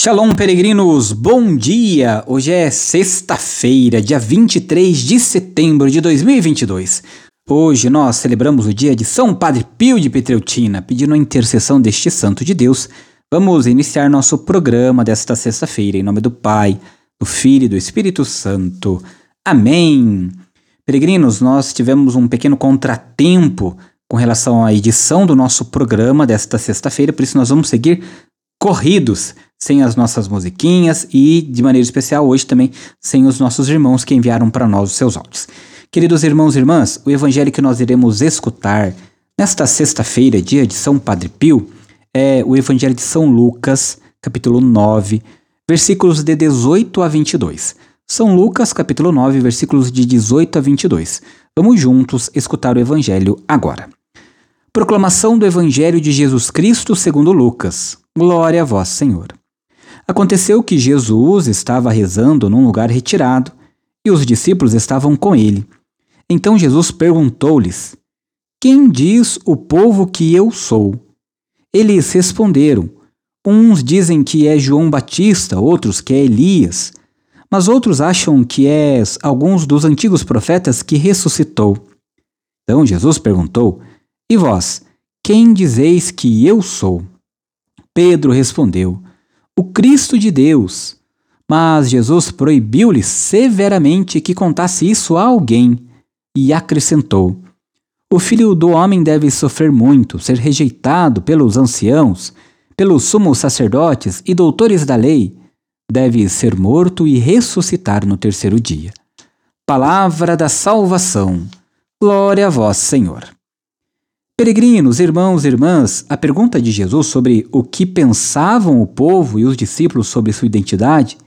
Shalom, peregrinos! Bom dia! Hoje é sexta-feira, dia 23 de setembro de 2022. Hoje nós celebramos o dia de São Padre Pio de Petreutina, pedindo a intercessão deste santo de Deus. Vamos iniciar nosso programa desta sexta-feira, em nome do Pai, do Filho e do Espírito Santo. Amém! Peregrinos, nós tivemos um pequeno contratempo com relação à edição do nosso programa desta sexta-feira, por isso nós vamos seguir corridos, sem as nossas musiquinhas e, de maneira especial, hoje também sem os nossos irmãos que enviaram para nós os seus áudios. Queridos irmãos e irmãs, o evangelho que nós iremos escutar nesta sexta-feira, dia de São Padre Pio, é o evangelho de São Lucas, capítulo 9, versículos de 18 a 22. São Lucas, capítulo 9, versículos de 18 a 22. Vamos juntos escutar o evangelho agora. Proclamação do evangelho de Jesus Cristo segundo Lucas. Glória a vós, Senhor. Aconteceu que Jesus estava rezando num lugar retirado e os discípulos estavam com ele. Então Jesus perguntou-lhes: Quem diz o povo que eu sou? Eles responderam: Uns dizem que é João Batista, outros que é Elias, mas outros acham que é alguns dos antigos profetas que ressuscitou. Então Jesus perguntou: E vós, quem dizeis que eu sou? Pedro respondeu: O Cristo de Deus. Mas Jesus proibiu-lhe severamente que contasse isso a alguém e acrescentou: O filho do homem deve sofrer muito, ser rejeitado pelos anciãos, pelos sumos sacerdotes e doutores da lei, deve ser morto e ressuscitar no terceiro dia. Palavra da salvação. Glória a vós, Senhor. Peregrinos, irmãos e irmãs, a pergunta de Jesus sobre o que pensavam o povo e os discípulos sobre sua identidade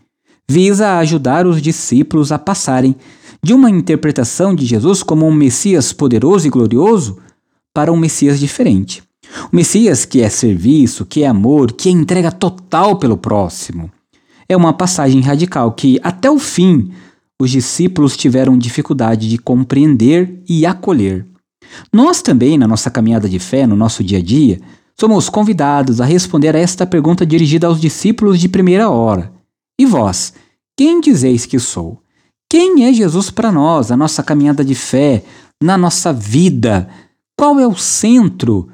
visa ajudar os discípulos a passarem de uma interpretação de Jesus como um Messias poderoso e glorioso para um Messias diferente. O Messias que é serviço, que é amor, que é entrega total pelo próximo. É uma passagem radical que, até o fim, os discípulos tiveram dificuldade de compreender e acolher. Nós também, na nossa caminhada de fé, no nosso dia a dia, somos convidados a responder a esta pergunta dirigida aos discípulos de primeira hora. E vós, quem dizeis que sou? Quem é Jesus para nós, a nossa caminhada de fé, na nossa vida? Qual é o centro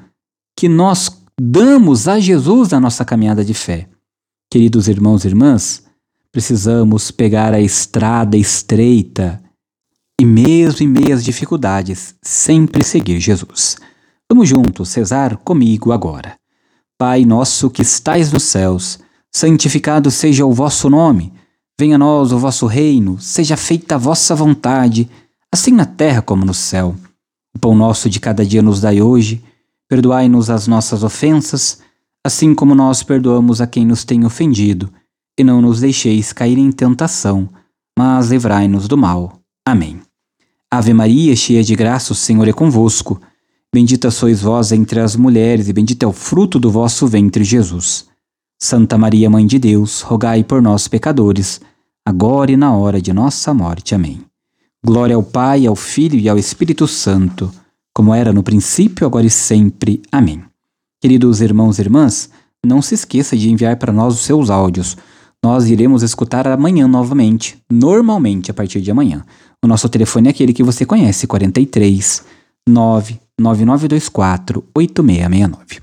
que nós damos a Jesus na nossa caminhada de fé? Queridos irmãos e irmãs, precisamos pegar a estrada estreita mesmo em meio às dificuldades, sempre seguir Jesus. Vamos juntos rezar comigo agora. Pai nosso que estais nos céus, santificado seja o vosso nome. Venha a nós o vosso reino, seja feita a vossa vontade, assim na terra como no céu. O pão nosso de cada dia nos dai hoje. Perdoai-nos as nossas ofensas, assim como nós perdoamos a quem nos tem ofendido, e não nos deixeis cair em tentação, mas livrai-nos do mal. Amém. Ave Maria, cheia de graça, o Senhor é convosco. Bendita sois vós entre as mulheres, e bendito é o fruto do vosso ventre, Jesus. Santa Maria, Mãe de Deus, rogai por nós, pecadores, agora e na hora de nossa morte. Amém. Glória ao Pai, ao Filho e ao Espírito Santo, como era no princípio, agora e sempre. Amém. Queridos irmãos e irmãs, não se esqueça de enviar para nós os seus áudios. Nós iremos escutar amanhã novamente, normalmente a partir de amanhã. O nosso telefone é aquele que você conhece, 43 99924 8669.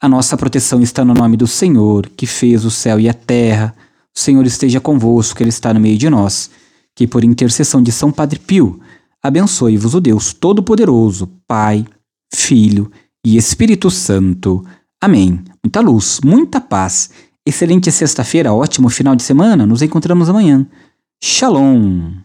A nossa proteção está no nome do Senhor, que fez o céu e a terra. O Senhor esteja convosco, Ele está no meio de nós. Que por intercessão de São Padre Pio, abençoe-vos o Deus Todo-Poderoso, Pai, Filho e Espírito Santo. Amém. Muita luz, muita paz. Excelente sexta-feira, ótimo final de semana. Nos encontramos amanhã. Shalom.